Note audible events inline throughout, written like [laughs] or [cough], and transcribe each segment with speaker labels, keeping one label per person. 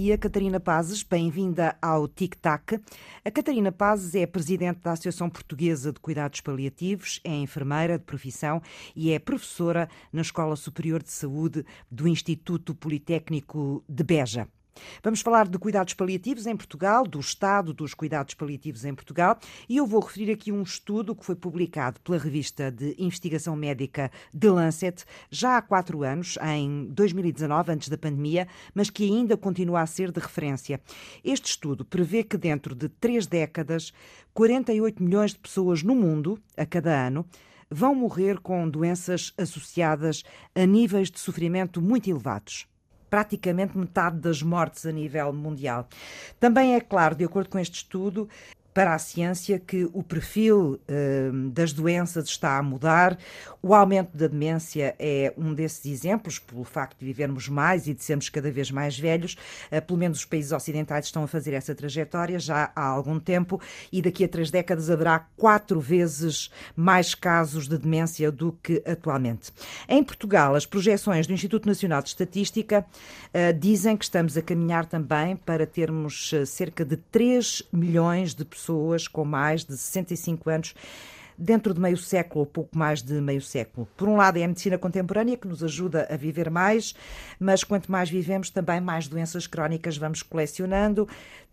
Speaker 1: Bom dia, Catarina Pazes, bem-vinda ao Tic Tac. A Catarina Pazes é presidente da Associação Portuguesa de Cuidados Paliativos, é enfermeira de profissão e é professora na Escola Superior de Saúde do Instituto Politécnico de Beja. Vamos falar de cuidados paliativos em Portugal, do estado dos cuidados paliativos em Portugal, e eu vou referir aqui um estudo que foi publicado pela revista de investigação médica The Lancet já há quatro anos, em 2019, antes da pandemia, mas que ainda continua a ser de referência. Este estudo prevê que dentro de três décadas, 48 milhões de pessoas no mundo, a cada ano, vão morrer com doenças associadas a níveis de sofrimento muito elevados praticamente metade das mortes a nível mundial. Também é claro, de acordo com este estudo, para a ciência que o perfil uh, das doenças está a mudar. O aumento da demência é um desses exemplos, pelo facto de vivermos mais e de sermos cada vez mais velhos. Uh, pelo menos os países ocidentais estão a fazer essa trajetória já há algum tempo e daqui a três décadas haverá quatro vezes mais casos de demência do que atualmente. Em Portugal, as projeções do Instituto Nacional de Estatística uh, dizem que estamos a caminhar também para termos cerca de 3 milhões de pessoas pessoas com mais de 65 anos dentro de meio século ou pouco mais de meio século. Por um lado, é a medicina contemporânea que nos ajuda a viver mais, mas quanto mais vivemos, também mais doenças crónicas vamos colecionando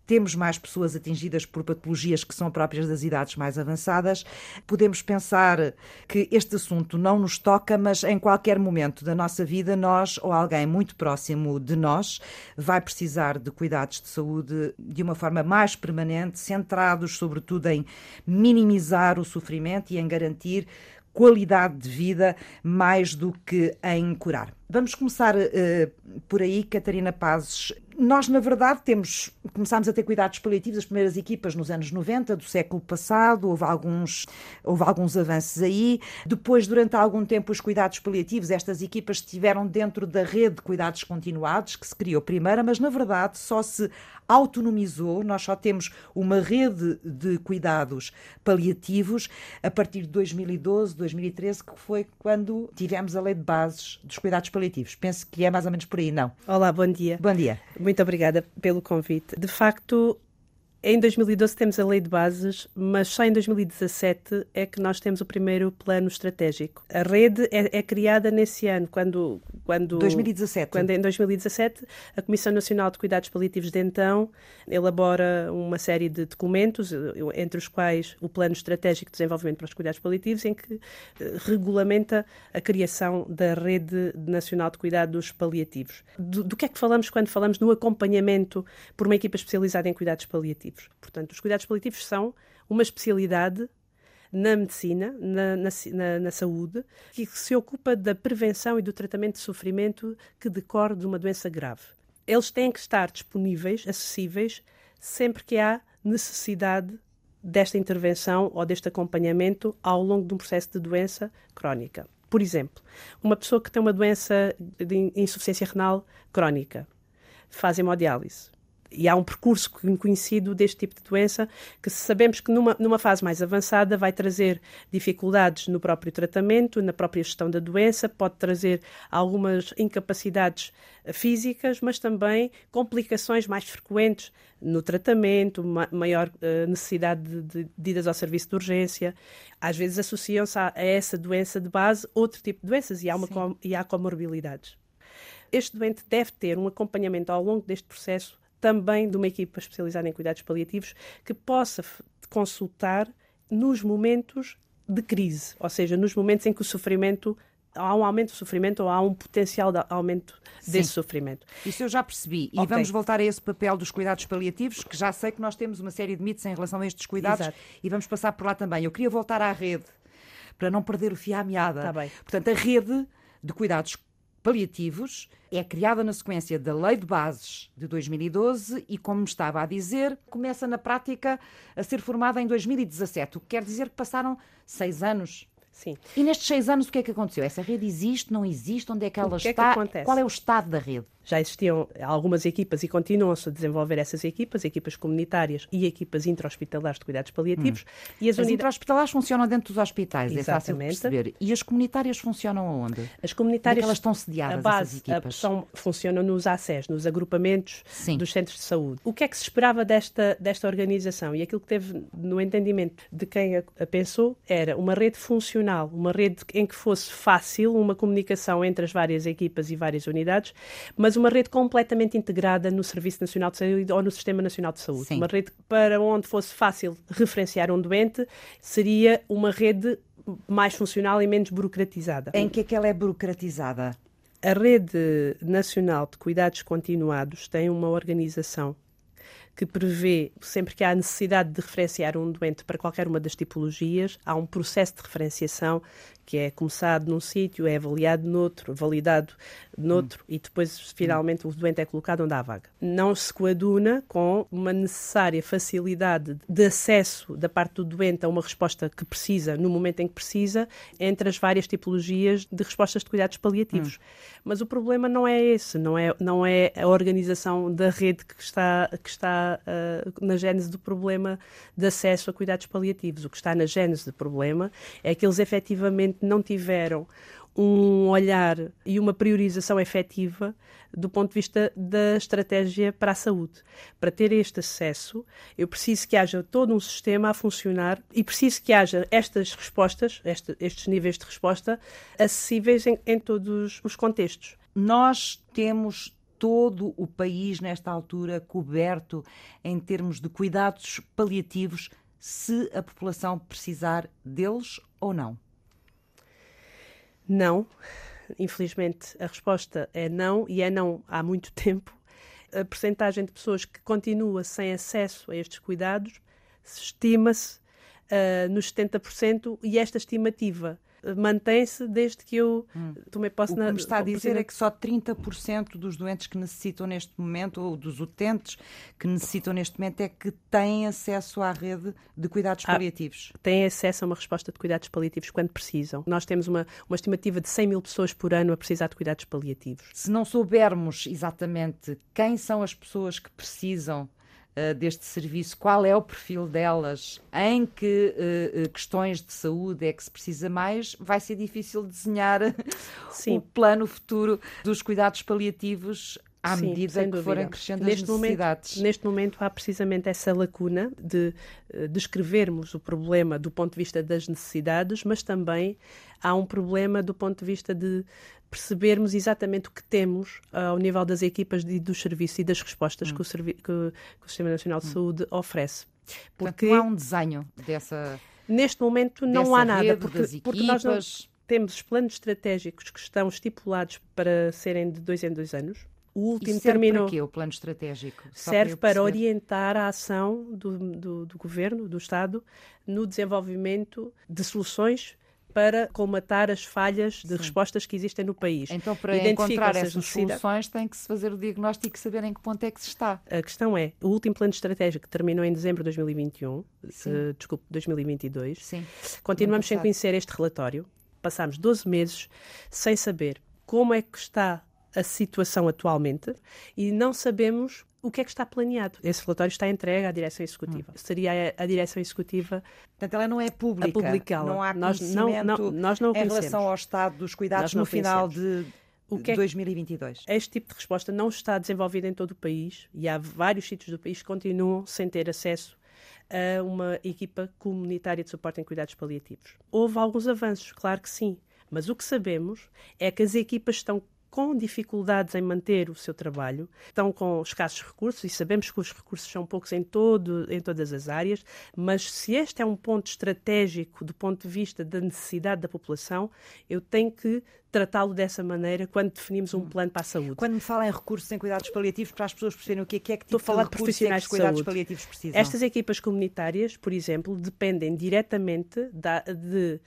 Speaker 1: temos mais pessoas atingidas por patologias que são próprias das idades mais avançadas. Podemos pensar que este assunto não nos toca, mas em qualquer momento da nossa vida, nós ou alguém muito próximo de nós vai precisar de cuidados de saúde de uma forma mais permanente, centrados sobretudo em minimizar o sofrimento e em garantir qualidade de vida mais do que em curar. Vamos começar uh, por aí, Catarina Pazes. Nós, na verdade, temos, começámos a ter cuidados paliativos, as primeiras equipas nos anos 90 do século passado, houve alguns, houve alguns avanços aí. Depois, durante algum tempo, os cuidados paliativos, estas equipas estiveram dentro da rede de cuidados continuados, que se criou primeiro, mas na verdade só se autonomizou, nós só temos uma rede de cuidados paliativos a partir de 2012, 2013, que foi quando tivemos a lei de bases dos cuidados paliativos. Penso que é mais ou menos por aí, não?
Speaker 2: Olá, bom dia.
Speaker 1: Bom dia.
Speaker 2: Muito obrigada pelo convite. De facto, em 2012 temos a lei de bases, mas só em 2017 é que nós temos o primeiro plano estratégico. A rede é, é criada nesse ano, quando, quando
Speaker 1: 2017.
Speaker 2: Quando em 2017 a Comissão Nacional de Cuidados Paliativos de então elabora uma série de documentos, entre os quais o Plano Estratégico de Desenvolvimento para os Cuidados Paliativos, em que eh, regulamenta a criação da Rede Nacional de Cuidados Paliativos. Do, do que é que falamos quando falamos no acompanhamento por uma equipa especializada em cuidados paliativos? Paliativos. Portanto, os cuidados paliativos são uma especialidade na medicina, na, na, na, saúde, que se ocupa da prevenção e do tratamento de sofrimento que decorre de uma doença grave. Eles têm que estar disponíveis, acessíveis, sempre que há necessidade desta intervenção ou deste acompanhamento ao longo de um processo de doença crónica. Por exemplo, uma pessoa que tem uma doença de insuficiência renal crónica faz hemodiálise e há um percurso conhecido deste tipo de doença que sabemos que numa, numa fase mais avançada vai trazer dificuldades no próprio tratamento, na própria gestão da doença, pode trazer algumas incapacidades eh, físicas, mas também complicações mais frequentes no tratamento, ma maior uh, necessidade de, de, idas ao serviço de urgência. Às vezes associam-se a, a, essa doença de base outro tipo de doenças e há, uma com, e há comorbilidades. Este doente deve ter um acompanhamento ao longo deste processo também de uma equipa especializada em cuidados paliativos que possa consultar nos momentos de crise, ou seja, nos momentos em que o sofrimento há um aumento do sofrimento ou há um potencial de aumento desse Sim. sofrimento.
Speaker 1: Isso eu já percebi. E okay. vamos voltar a esse papel dos cuidados paliativos, que já sei que nós temos uma série de mitos em relação a estes cuidados Exato. e vamos passar por lá também. Eu queria voltar à rede para não perder o fio à meada.
Speaker 2: Tá bem.
Speaker 1: Portanto, a rede de cuidados paliativos é criada na sequência da Lei de Bases de 2012 e, como estava a dizer, começa na prática a ser formada em 2017, o que quer dizer que passaram seis anos.
Speaker 2: Sim.
Speaker 1: E nestes seis anos o que é que aconteceu? Essa rede existe, não existe? Onde é que ela
Speaker 2: o que
Speaker 1: está?
Speaker 2: É que acontece?
Speaker 1: Qual é o estado da rede?
Speaker 2: Já existiam algumas equipas e continuam-se a desenvolver essas equipas, equipas comunitárias e equipas intra-hospitalares de cuidados paliativos.
Speaker 1: Hum. E as, as intra-hospitalares funcionam dentro dos hospitais, Exatamente. é fácil perceber. E as comunitárias funcionam aonde?
Speaker 2: As comunitárias...
Speaker 1: elas estão sediadas, a base, equipas?
Speaker 2: A, são, funcionam nos ACES, nos agrupamentos Sim. dos centros de saúde. O que é que se esperava desta, desta organização? E aquilo que teve no entendimento de quem a, a pensou era uma rede funcional, uma rede em que fosse fácil uma comunicação entre as várias equipas e várias unidades, mas uma rede completamente integrada no Serviço Nacional de Saúde ou no Sistema Nacional de Saúde. Sim. Uma rede para onde fosse fácil referenciar um doente seria uma rede mais funcional e menos burocratizada.
Speaker 1: Em que é que ela é burocratizada?
Speaker 2: A Rede Nacional de Cuidados Continuados tem uma organização que prevê, sempre que há necessidade de referenciar um doente para qualquer uma das tipologias, há um processo de referenciação que é começado num sítio, é avaliado noutro, validado noutro hum. e depois finalmente o doente é colocado onde há vaga. Não se coaduna com uma necessária facilidade de acesso da parte do doente a uma resposta que precisa no momento em que precisa entre as várias tipologias de respostas de cuidados paliativos. Hum. Mas o problema não é esse, não é, não é a organização da rede que está, que está uh, na gênese do problema de acesso a cuidados paliativos. O que está na gênese do problema é que eles efetivamente não tiveram um olhar e uma priorização efetiva do ponto de vista da estratégia para a saúde. Para ter este acesso, eu preciso que haja todo um sistema a funcionar e preciso que haja estas respostas, este, estes níveis de resposta, acessíveis em, em todos os contextos.
Speaker 1: Nós temos todo o país, nesta altura, coberto em termos de cuidados paliativos, se a população precisar deles ou não?
Speaker 2: Não. Infelizmente, a resposta é não, e é não há muito [laughs] tempo. A percentagem de pessoas que continua sem acesso a estes cuidados estima-se uh, nos 70%, e esta estimativa mantém-se desde que eu hum. tomei posse
Speaker 1: na. O que me está a dizer é que só 30% dos doentes que necessitam neste momento, ou dos utentes que necessitam neste momento, é que têm acesso à rede de cuidados ah, paliativos.
Speaker 2: Têm acesso a uma resposta de cuidados paliativos quando precisam. Nós temos uma, uma estimativa de 100 mil pessoas por ano a precisar de cuidados paliativos.
Speaker 1: Se não soubermos exatamente quem são as pessoas que precisam uh, deste serviço, qual é o perfil delas, em que uh, questões de saúde é que se precisa mais, vai ser difícil desenhar [laughs] Sim. o plano futuro dos cuidados paliativos à Sim, medida que forem crescendo neste as necessidades.
Speaker 2: Momento, neste momento há precisamente essa lacuna de descrevermos o problema do ponto de vista das necessidades, mas também há um problema do ponto de vista de percebermos exatamente o que temos uh, ao nível das equipas e dos serviços e das respostas hum. que, o que, que, o Sistema Nacional de hum. Saúde oferece.
Speaker 1: Porque Portanto, não há um desenho dessa.
Speaker 2: Neste momento não há nada, porque, porque nós não, temos os planos estratégicos que estão estipulados para serem de dois em dois anos.
Speaker 1: O último serve terminou. Para quê, o plano estratégico?
Speaker 2: Só serve para, para orientar a ação do, do, do governo, do Estado, no desenvolvimento de soluções para colmatar as falhas de Sim. respostas que existem no país.
Speaker 1: Então, para encontrar essas soluções, tem que se fazer o diagnóstico e saber em que ponto é que se está.
Speaker 2: A questão é, o último plano estratégico que terminou em dezembro de 2021, se, desculpe, 2022, Sim. continuamos sem conhecer este relatório. Passámos 12 meses sem saber como é que está a situação atualmente e não sabemos o que é que está planeado. Esse relatório está entregue à direção executiva. Hum. Seria a, a, direção executiva.
Speaker 1: Portanto, ela não é pública. A
Speaker 2: publicá-la.
Speaker 1: Não há nós não, não, nós não em relação ao estado dos cuidados no final de o que é 2022.
Speaker 2: Este tipo de resposta não está desenvolvida em todo o país e há vários sítios do país que continuam sem ter acesso a uma equipa comunitária de suporte em cuidados paliativos. Houve alguns avanços, claro que sim, mas o que sabemos é que as equipas estão com dificuldades em manter o seu trabalho, estão com escassos recursos e sabemos que os recursos são poucos em, todo, em todas as áreas, mas se este é um ponto estratégico do ponto de vista da necessidade da população, eu tenho que tratá-lo dessa maneira quando definimos um hum. plano para a saúde.
Speaker 1: Quando me fala em recursos em cuidados paliativos, para as pessoas perceberem o que é que, é que tipo Estou a falar de, de profissionais é de cuidados paliativos precisam.
Speaker 2: Estas equipas comunitárias, por exemplo, dependem diretamente da, de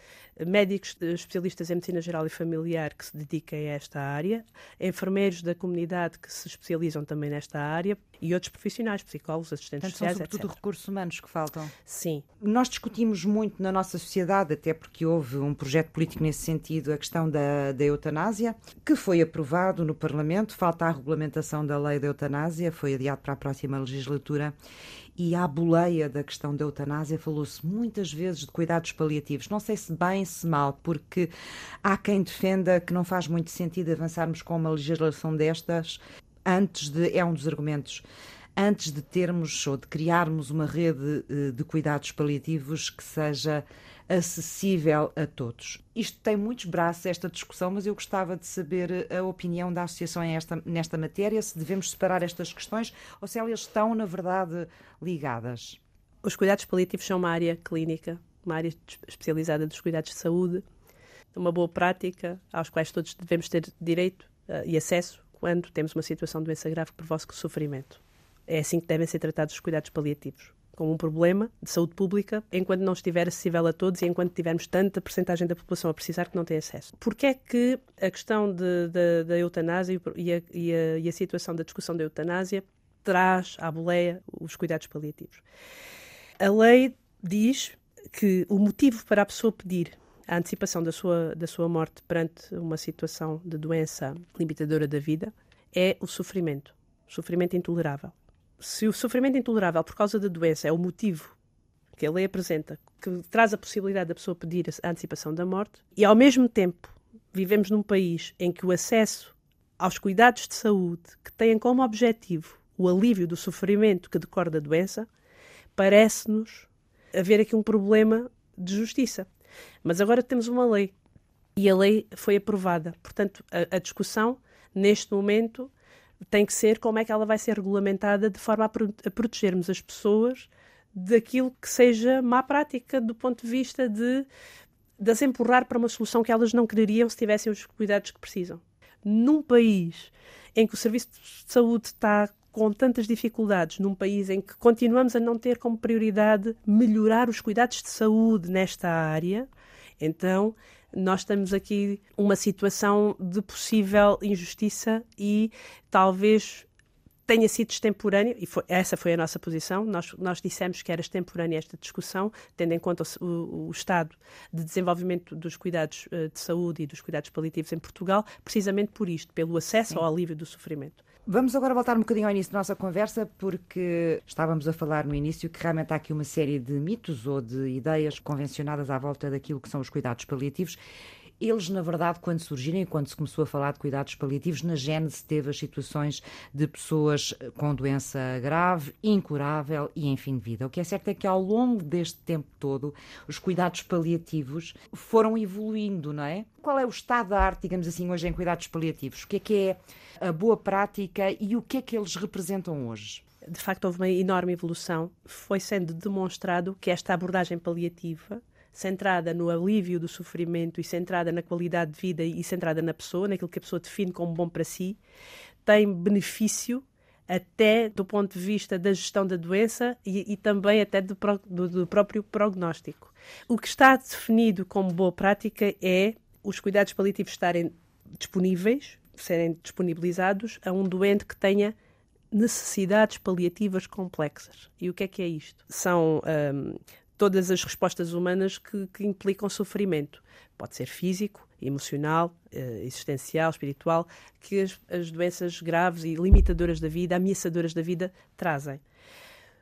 Speaker 2: médicos especialistas em medicina geral e familiar que se dediquem a esta área, enfermeiros da comunidade que se especializam também nesta área e outros profissionais, psicólogos, assistentes Portanto, sociais,
Speaker 1: são sobretudo etc. recursos humanos que faltam.
Speaker 2: Sim.
Speaker 1: Nós discutimos muito na nossa sociedade, até porque houve um projeto político nesse sentido, a questão da da eutanásia, que foi aprovado no Parlamento. Falta a regulamentação da lei da eutanásia, foi adiado para a próxima legislatura. E à boleia da questão da eutanásia falou-se muitas vezes de cuidados paliativos. Não sei se bem, se mal, porque há quem defenda que não faz muito sentido avançarmos com uma legislação destas antes de. É um dos argumentos antes de termos ou de criarmos uma rede eh, de cuidados paliativos que seja acessível a todos. Isto tem muitos braços, esta discussão, mas eu gostava de saber a opinião da Associação esta, nesta matéria, se devemos separar estas questões ou se elas estão, na verdade, ligadas.
Speaker 2: Os cuidados paliativos são uma área clínica, uma área especializada dos cuidados de saúde, uma boa prática aos quais todos devemos ter direito uh, e acesso quando temos uma situação de doença grave que provoque sofrimento. É assim que devem ser tratados os cuidados paliativos como um problema de saúde pública enquanto não estiver acessível a todos e enquanto tivermos tanta percentagem da população a precisar que não tem acesso. Porquê é que a questão de, de, da eutanásia e a, e, a, e a situação da discussão da eutanásia traz à boleia os cuidados paliativos? A lei diz que o motivo para a pessoa pedir a antecipação da sua, da sua morte perante uma situação de doença limitadora da vida é o sofrimento, sofrimento intolerável se o sofrimento intolerável por causa da doença é o motivo que a lei apresenta, que traz a possibilidade da pessoa pedir a antecipação da morte, e ao mesmo tempo vivemos num país em que o acesso aos cuidados de saúde que têm como objetivo o alívio do sofrimento que decorre da doença, parece-nos haver aqui um problema de justiça. Mas agora temos uma lei e a lei foi aprovada. Portanto, a, a discussão neste momento tem que ser como é que ela vai ser regulamentada de forma a, pro a protegermos as pessoas daquilo que seja má prática do ponto de vista de, de as empurrar para uma solução que elas não quereriam se tivessem os cuidados que precisam. Num país em que o serviço de saúde está com tantas dificuldades, num país em que continuamos a não ter como prioridade melhorar os cuidados de saúde nesta área, então nós temos aqui uma situação de possível injustiça e talvez tenha sido extemporâneo, e foi, essa foi a nossa posição, nós, nós dissemos que era extemporânea esta discussão, tendo em conta o, o estado de desenvolvimento dos cuidados uh, de saúde e dos cuidados paliativos em Portugal, precisamente por isto, pelo acesso Sim. ao alívio do sofrimento.
Speaker 1: Vamos agora voltar um bocadinho ao início da nossa conversa, porque estávamos a falar no início que realmente há aqui uma série de mitos ou de ideias convencionadas à volta daquilo que são os cuidados paliativos eles, na verdade, quando surgirem, quando se começou a falar de cuidados paliativos, na gênese teve as situações de pessoas com doença grave, incurável e em fim de vida. O que é certo é que ao longo deste tempo todo, os cuidados paliativos foram evoluindo, não é? Qual é o estado da arte, digamos assim, hoje em cuidados paliativos? O que é que é a boa prática e o que é que eles representam hoje?
Speaker 2: De facto, houve uma enorme evolução. Foi sendo demonstrado que esta abordagem paliativa centrada no alívio do sofrimento e centrada na qualidade de vida e centrada na pessoa, naquilo que a pessoa define como bom para si, tem benefício até do ponto de vista da gestão da doença e, e também até do, do, do, próprio prognóstico. O que está definido como boa prática é os cuidados paliativos estarem disponíveis, serem disponibilizados a um doente que tenha necessidades paliativas complexas. E o que é que é isto? São um, todas as respostas humanas que, que implicam sofrimento. Pode ser físico, emocional, eh, existencial, espiritual, que as, as doenças graves e limitadoras da vida, ameaçadoras da vida, trazem.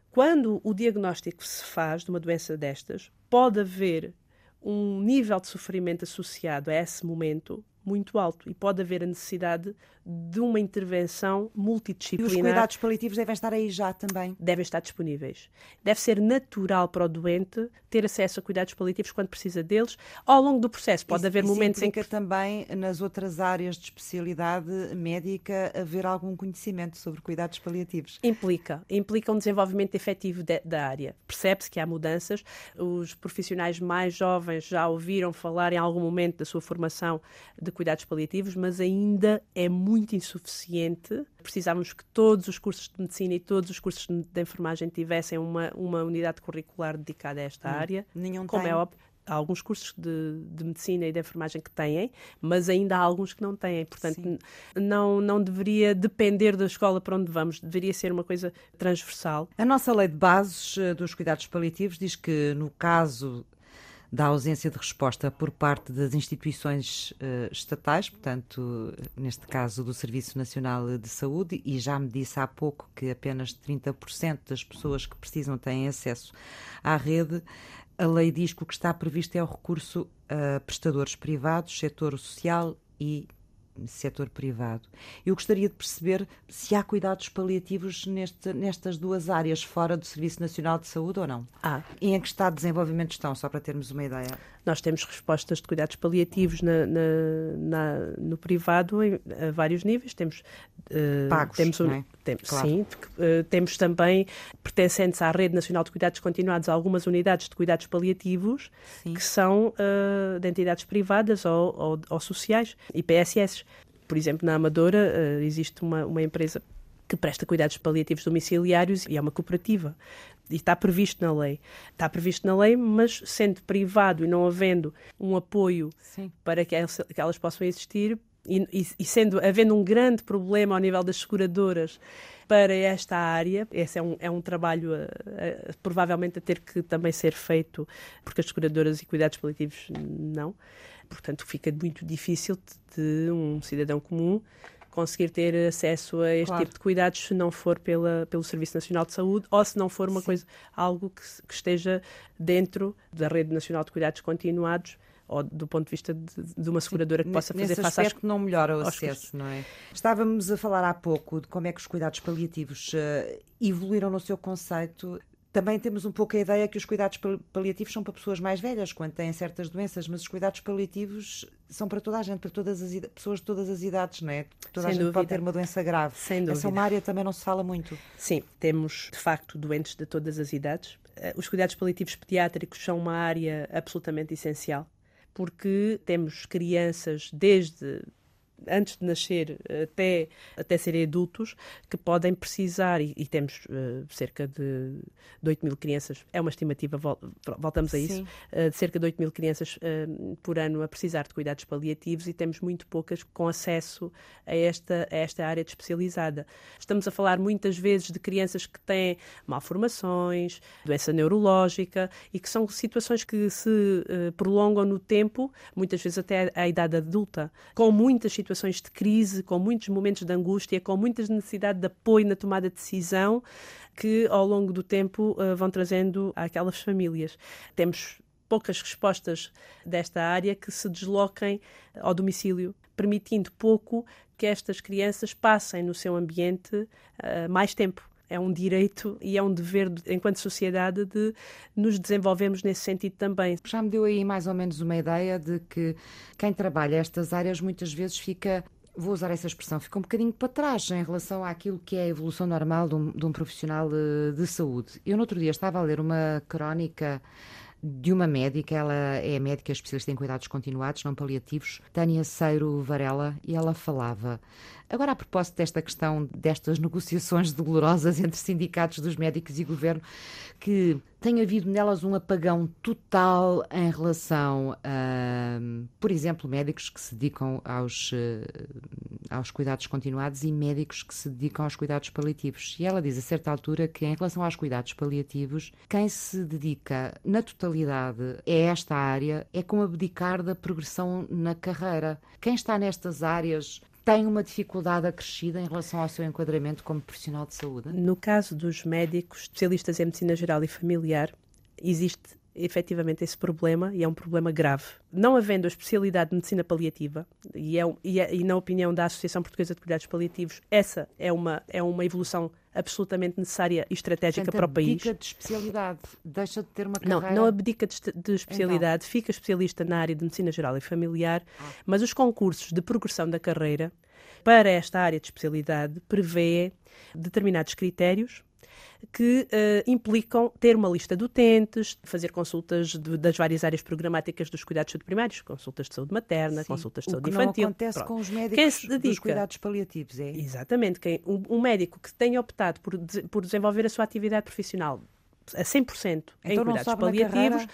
Speaker 2: Quando o diagnóstico se faz de uma doença destas, pode haver um nível de sofrimento associado a esse momento muito alto e pode haver a necessidade de uma intervenção multidisciplinar.
Speaker 1: E os cuidados paliativos devem estar aí já também?
Speaker 2: Devem estar disponíveis. Deve ser natural para o doente ter acesso a cuidados paliativos quando precisa deles. Ao longo do processo pode
Speaker 1: isso,
Speaker 2: haver
Speaker 1: isso
Speaker 2: momentos
Speaker 1: em
Speaker 2: que...
Speaker 1: também nas outras áreas de especialidade médica haver algum conhecimento sobre cuidados paliativos?
Speaker 2: Implica. Implica um desenvolvimento efetivo de, da área. Percebe-se que há mudanças. Os profissionais mais jovens já ouviram falar em algum momento da sua formação de cuidados paliativos, mas ainda é muito insuficiente. Precisávamos que todos os cursos de medicina e todos os cursos de enfermagem tivessem uma, uma unidade curricular dedicada a esta hum, área.
Speaker 1: Nenhum
Speaker 2: como
Speaker 1: tem.
Speaker 2: é óbvio há alguns cursos de, de, medicina e de enfermagem que têm, mas ainda há alguns que não têm. Portanto, não, não deveria depender da escola para onde vamos, deveria ser uma coisa transversal.
Speaker 1: A nossa lei de bases eh, dos cuidados paliativos diz que, no caso da ausência de resposta por parte das instituições uh, estatais, portanto, neste caso do Serviço Nacional de Saúde, e já me disse há pouco que apenas 30% das pessoas que precisam têm acesso à rede. A lei diz que o que está previsto é o recurso a prestadores privados, setor social e setor privado. Eu gostaria de perceber se há cuidados paliativos neste, nestas duas áreas, fora do Serviço Nacional de Saúde ou não?
Speaker 2: Há.
Speaker 1: E em que estado de desenvolvimento estão, só para termos uma ideia?
Speaker 2: Nós temos respostas de cuidados paliativos na, na, na, no privado em, a vários níveis. Temos
Speaker 1: uh, pagos,
Speaker 2: temos,
Speaker 1: um, é?
Speaker 2: tem, claro. Sim, uh, temos também pertencentes à Rede Nacional de Cuidados Continuados algumas unidades de cuidados paliativos sim. que são uh, de entidades privadas ou, ou, ou sociais e PSS. Por exemplo, na Amadora existe uma, uma empresa que presta cuidados paliativos domiciliários e é uma cooperativa. E está previsto na lei. Está previsto na lei, mas sendo privado e não havendo um apoio Sim. para que elas, que elas possam existir, e, e, sendo havendo um grande problema ao nível das seguradoras para esta área, esse é um, é um trabalho a, a, provavelmente a ter que também ser feito, porque as seguradoras e cuidados paliativos não. Portanto, fica muito difícil de, de um cidadão comum conseguir ter acesso a este claro. tipo de cuidados se não for pela, pelo Serviço Nacional de Saúde ou se não for uma Sim. coisa, algo que, que, esteja dentro da Rede Nacional de Cuidados Continuados ou do ponto de vista de, de uma seguradora que possa fazer face
Speaker 1: aspecto às... não melhora o acesso, não é? Estávamos a falar há pouco de como é que os cuidados paliativos uh, evoluíram no seu conceito também temos um pouco a ideia que os cuidados paliativos são para pessoas mais velhas, quando têm certas doenças, mas os cuidados paliativos são para toda a gente, para todas as pessoas de todas as idades, não é? Toda Sem a gente dúvida. pode ter uma doença grave.
Speaker 2: Sem dúvida.
Speaker 1: Essa é uma área também não se fala muito.
Speaker 2: Sim, temos de facto doentes de todas as idades. Eh, os cuidados paliativos pediátricos são uma área absolutamente essencial, porque temos crianças desde antes de nascer até, até serem adultos, que podem precisar, e, e temos uh, cerca de, de 8 mil crianças, é uma estimativa, vol, voltamos a isso, uh, de cerca de 8 mil crianças uh, por ano a precisar de cuidados paliativos e temos muito poucas com acesso a esta, a esta área de especializada. Estamos a falar muitas vezes de crianças que têm malformações, doença neurológica e que são situações que se prolongam no tempo, muitas vezes até à idade adulta, com muitas situações situações de crise, com muitos momentos de angústia, com muitas necessidades de apoio na tomada de decisão que ao longo do tempo uh, vão trazendo àquelas famílias. Temos poucas respostas desta área que se desloquem ao domicílio, permitindo pouco que estas crianças passem no seu ambiente uh, mais tempo é um direito e é um dever, enquanto sociedade, de nos desenvolvermos nesse sentido também.
Speaker 1: Já me deu aí mais ou menos uma ideia de que quem trabalha estas áreas muitas vezes fica vou usar essa expressão, fica um bocadinho para trás em relação àquilo que é a evolução normal de um, de um profissional de, de, saúde. Eu, no outro dia, estava a ler uma crónica de uma médica, ela é médica especialista em cuidados continuados, não paliativos, Tânia Seiro Varela, e ela falava. Agora, a propósito desta questão, destas negociações dolorosas entre sindicatos dos médicos e governo, que tem havido nelas um apagão total em relação a, por exemplo, médicos que se dedicam aos, eh, aos cuidados continuados e médicos que se dedicam aos cuidados paliativos. E ela diz a certa altura que, em relação aos cuidados paliativos, quem se dedica na totalidade a esta área é como abdicar da progressão na carreira. Quem está nestas áreas tem uma dificuldade acrescida em relação ao seu enquadramento como profissional de saúde?
Speaker 2: No caso dos médicos especialistas em medicina geral e familiar, existe efetivamente esse problema e é um problema grave. Não havendo a especialidade de medicina paliativa, e, é, e, é, e, na opinião da Associação Portuguesa de Cuidados Paliativos, essa é uma, é uma evolução absolutamente necessária e estratégica
Speaker 1: Portanto,
Speaker 2: para o país.
Speaker 1: abdica de especialidade, deixa de ter uma carreira...
Speaker 2: Não, não abdica de, de especialidade, então. fica especialista na área de medicina geral e familiar, ah. mas os concursos de progressão da carreira para esta área de especialidade prevê determinados critérios que uh, implicam ter uma lista de utentes, fazer consultas de, das várias áreas programáticas dos cuidados de saúde primários, consultas de saúde materna, Sim, consultas de saúde infantil.
Speaker 1: Não acontece Pronto. com os médicos dedica, dos cuidados paliativos, é?
Speaker 2: Exatamente. Quem, um, um, médico que tenha optado por, por desenvolver a sua atividade profissional a 100% então em cuidados paliativos,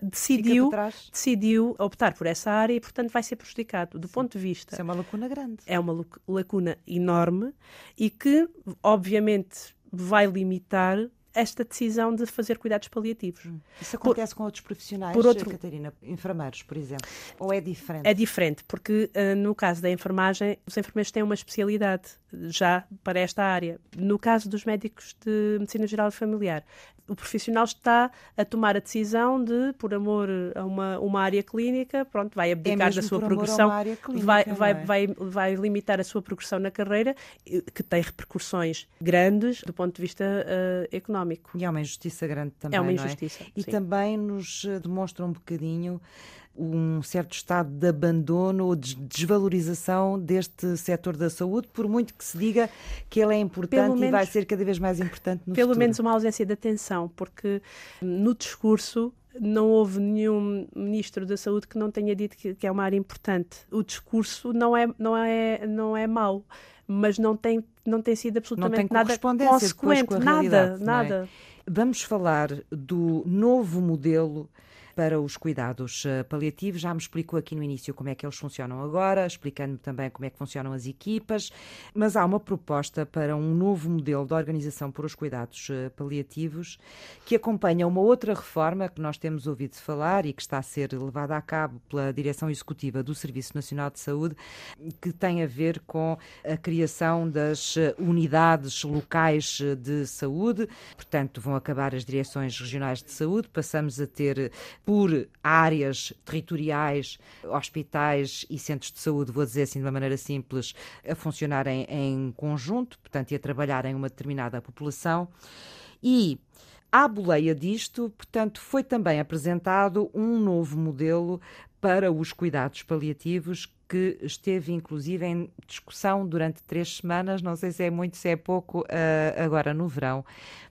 Speaker 2: decidiu, decidiu optar por essa área e, portanto, vai ser prejudicado. Do Sim. ponto de vista.
Speaker 1: Isso é uma lacuna grande.
Speaker 2: É uma lacuna enorme e que, obviamente, vai limitar esta decisão de fazer cuidados paliativos. Hum.
Speaker 1: Isso acontece por, com outros profissionais, por outro, Catarina? Enfermeiros, por exemplo? Ou é diferente?
Speaker 2: É diferente, porque uh, no caso da enfermagem, os enfermeiros têm uma especialidade já para esta área. No caso dos médicos de medicina geral e familiar, o profissional está a tomar a decisão de, por amor a uma, uma área clínica, pronto, vai abdicar
Speaker 1: é
Speaker 2: da sua progressão, clínica, vai, vai, é? vai, vai limitar a sua progressão na carreira, que tem repercussões grandes do ponto de vista uh, económico.
Speaker 1: E é uma injustiça grande também.
Speaker 2: É uma é? injustiça. É?
Speaker 1: E também nos eh, demonstra um bocadinho um certo estado de abandono ou de desvalorização deste setor da saúde, por muito que se diga que ele é importante menos, e vai ser cada vez mais importante no
Speaker 2: pelo
Speaker 1: futuro.
Speaker 2: Pelo menos uma ausência de atenção, porque no discurso não houve nenhum ministro da Saúde que não tenha dito que, que, é uma área importante. O discurso não é, não é, não é mau, mas não tem, não tem sido absolutamente tem nada consequente, nada,
Speaker 1: é?
Speaker 2: nada.
Speaker 1: É? Vamos falar do novo modelo para os cuidados eh, paliativos. Já me explicou aqui no início como é que eles funcionam agora, explicando-me também como é que funcionam as equipas, mas há uma proposta para um novo modelo de organização por os cuidados eh, paliativos que acompanha uma outra reforma que nós temos ouvido falar e que está a ser levada a cabo pela Direção Executiva do Serviço Nacional de Saúde, que tem a ver com a criação das eh, unidades locais de saúde. Portanto, vão acabar as direções regionais de saúde, passamos a ter por áreas territoriais, hospitais e centros de saúde, vou dizer assim de uma maneira simples, a funcionarem em conjunto, portanto, e a trabalhar em uma determinada população. E à boleia disto, portanto, foi também apresentado um novo modelo para os cuidados paliativos que esteve inclusive em discussão durante três semanas, não sei se é muito, se é pouco, uh, agora no verão.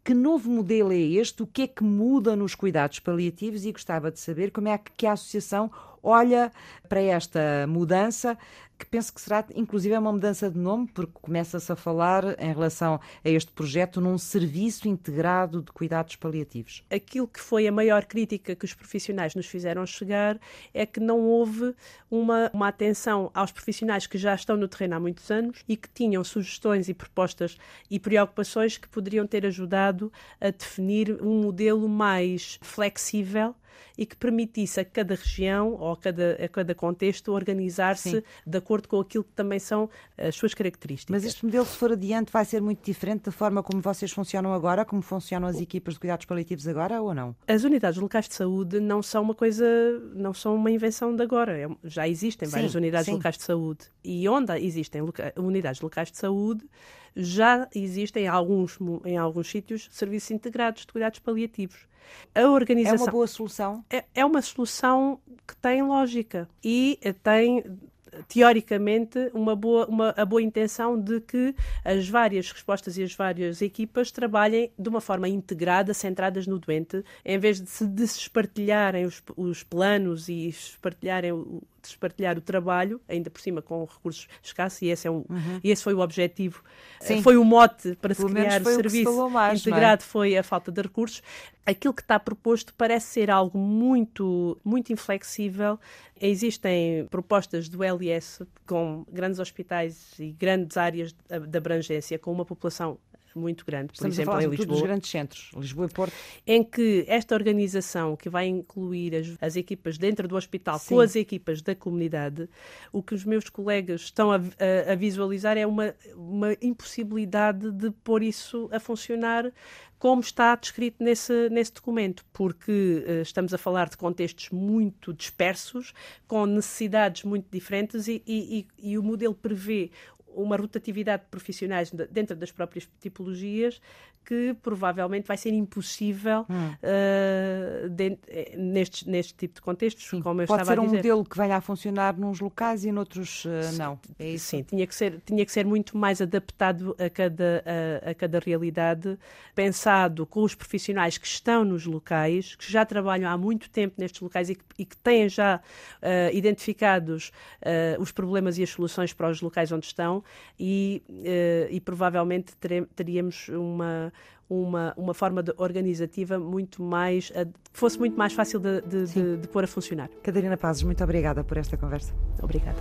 Speaker 1: Que novo modelo é este? O que é que muda nos cuidados paliativos? E gostava de saber como é que a associação olha para esta mudança, que penso que será inclusive uma mudança de nome, porque começa-se a falar em relação a este projeto num serviço integrado de cuidados paliativos.
Speaker 2: Aquilo que foi a maior crítica que os profissionais nos fizeram chegar é que não houve uma, uma atenção aos profissionais que já estão no terreno há muitos anos e que tinham sugestões e propostas e preocupações que poderiam ter ajudado a definir um modelo mais flexível e que permitisse a cada região ou a cada, a cada contexto organizar-se de acordo com aquilo que também são as suas características.
Speaker 1: Mas este modelo, se for adiante, vai ser muito diferente da forma como vocês funcionam agora, como funcionam as equipas de cuidados paliativos agora ou não?
Speaker 2: As unidades locais de saúde não são uma coisa, não são uma invenção de agora. É, já existem várias sim, unidades sim. locais de saúde. E onde existem unidades locais de saúde, já existem em alguns, em alguns sítios serviços integrados de cuidados paliativos.
Speaker 1: A organização. É uma boa solução?
Speaker 2: É, é uma solução que tem lógica e tem teoricamente, uma boa, uma, a boa intenção de que as várias respostas e as várias equipas trabalhem de uma forma integrada, centradas no doente, em vez de se, de se espartilharem os, os planos e espartilharem o, partilhar o trabalho, ainda por cima com recursos escassos, e esse, é um, uhum. esse foi o objetivo, Sim. foi o mote para Pelo se criar o serviço mais, é? integrado, é? foi a falta de recursos. Aquilo que está proposto parece ser algo muito, muito inflexível. Existem propostas do LS com grandes hospitais e grandes áreas de abrangência, com uma população muito grande, por
Speaker 1: Estamos
Speaker 2: exemplo,
Speaker 1: a falar
Speaker 2: em Lisboa.
Speaker 1: dos grandes centros, Lisboa e Porto.
Speaker 2: Em que esta organização, que vai incluir as, as equipas dentro do hospital Sim. com as equipas da comunidade, o que os meus colegas estão a, a, a visualizar é uma, uma impossibilidade de pôr isso a funcionar como está descrito nesse, nesse documento, porque uh, estamos a falar de contextos muito dispersos, com necessidades muito diferentes e, e, e o modelo prevê uma rotatividade de profissionais dentro das próprias tipologias que provavelmente vai ser impossível hum. uh, de, eh, neste, neste tipo de contextos,
Speaker 1: sim.
Speaker 2: como eu
Speaker 1: Pode
Speaker 2: estava
Speaker 1: ser
Speaker 2: um
Speaker 1: modelo que venha a funcionar nos locais e noutros uh, não.
Speaker 2: É isso? Sim, tinha que, ser, tinha que ser muito mais adaptado a cada, a, a, cada realidade, pensado com os profissionais que estão nos locais, que já trabalham há muito tempo nestes locais e que, e que têm já uh, identificados os problemas e as soluções para os locais onde estão e, e provavelmente teríamos uma uma, uma forma de, organizativa muito mais, que fosse muito mais fácil de, de, de, de pôr a funcionar.
Speaker 1: Catarina Pazes, muito obrigada por esta conversa. Obrigada.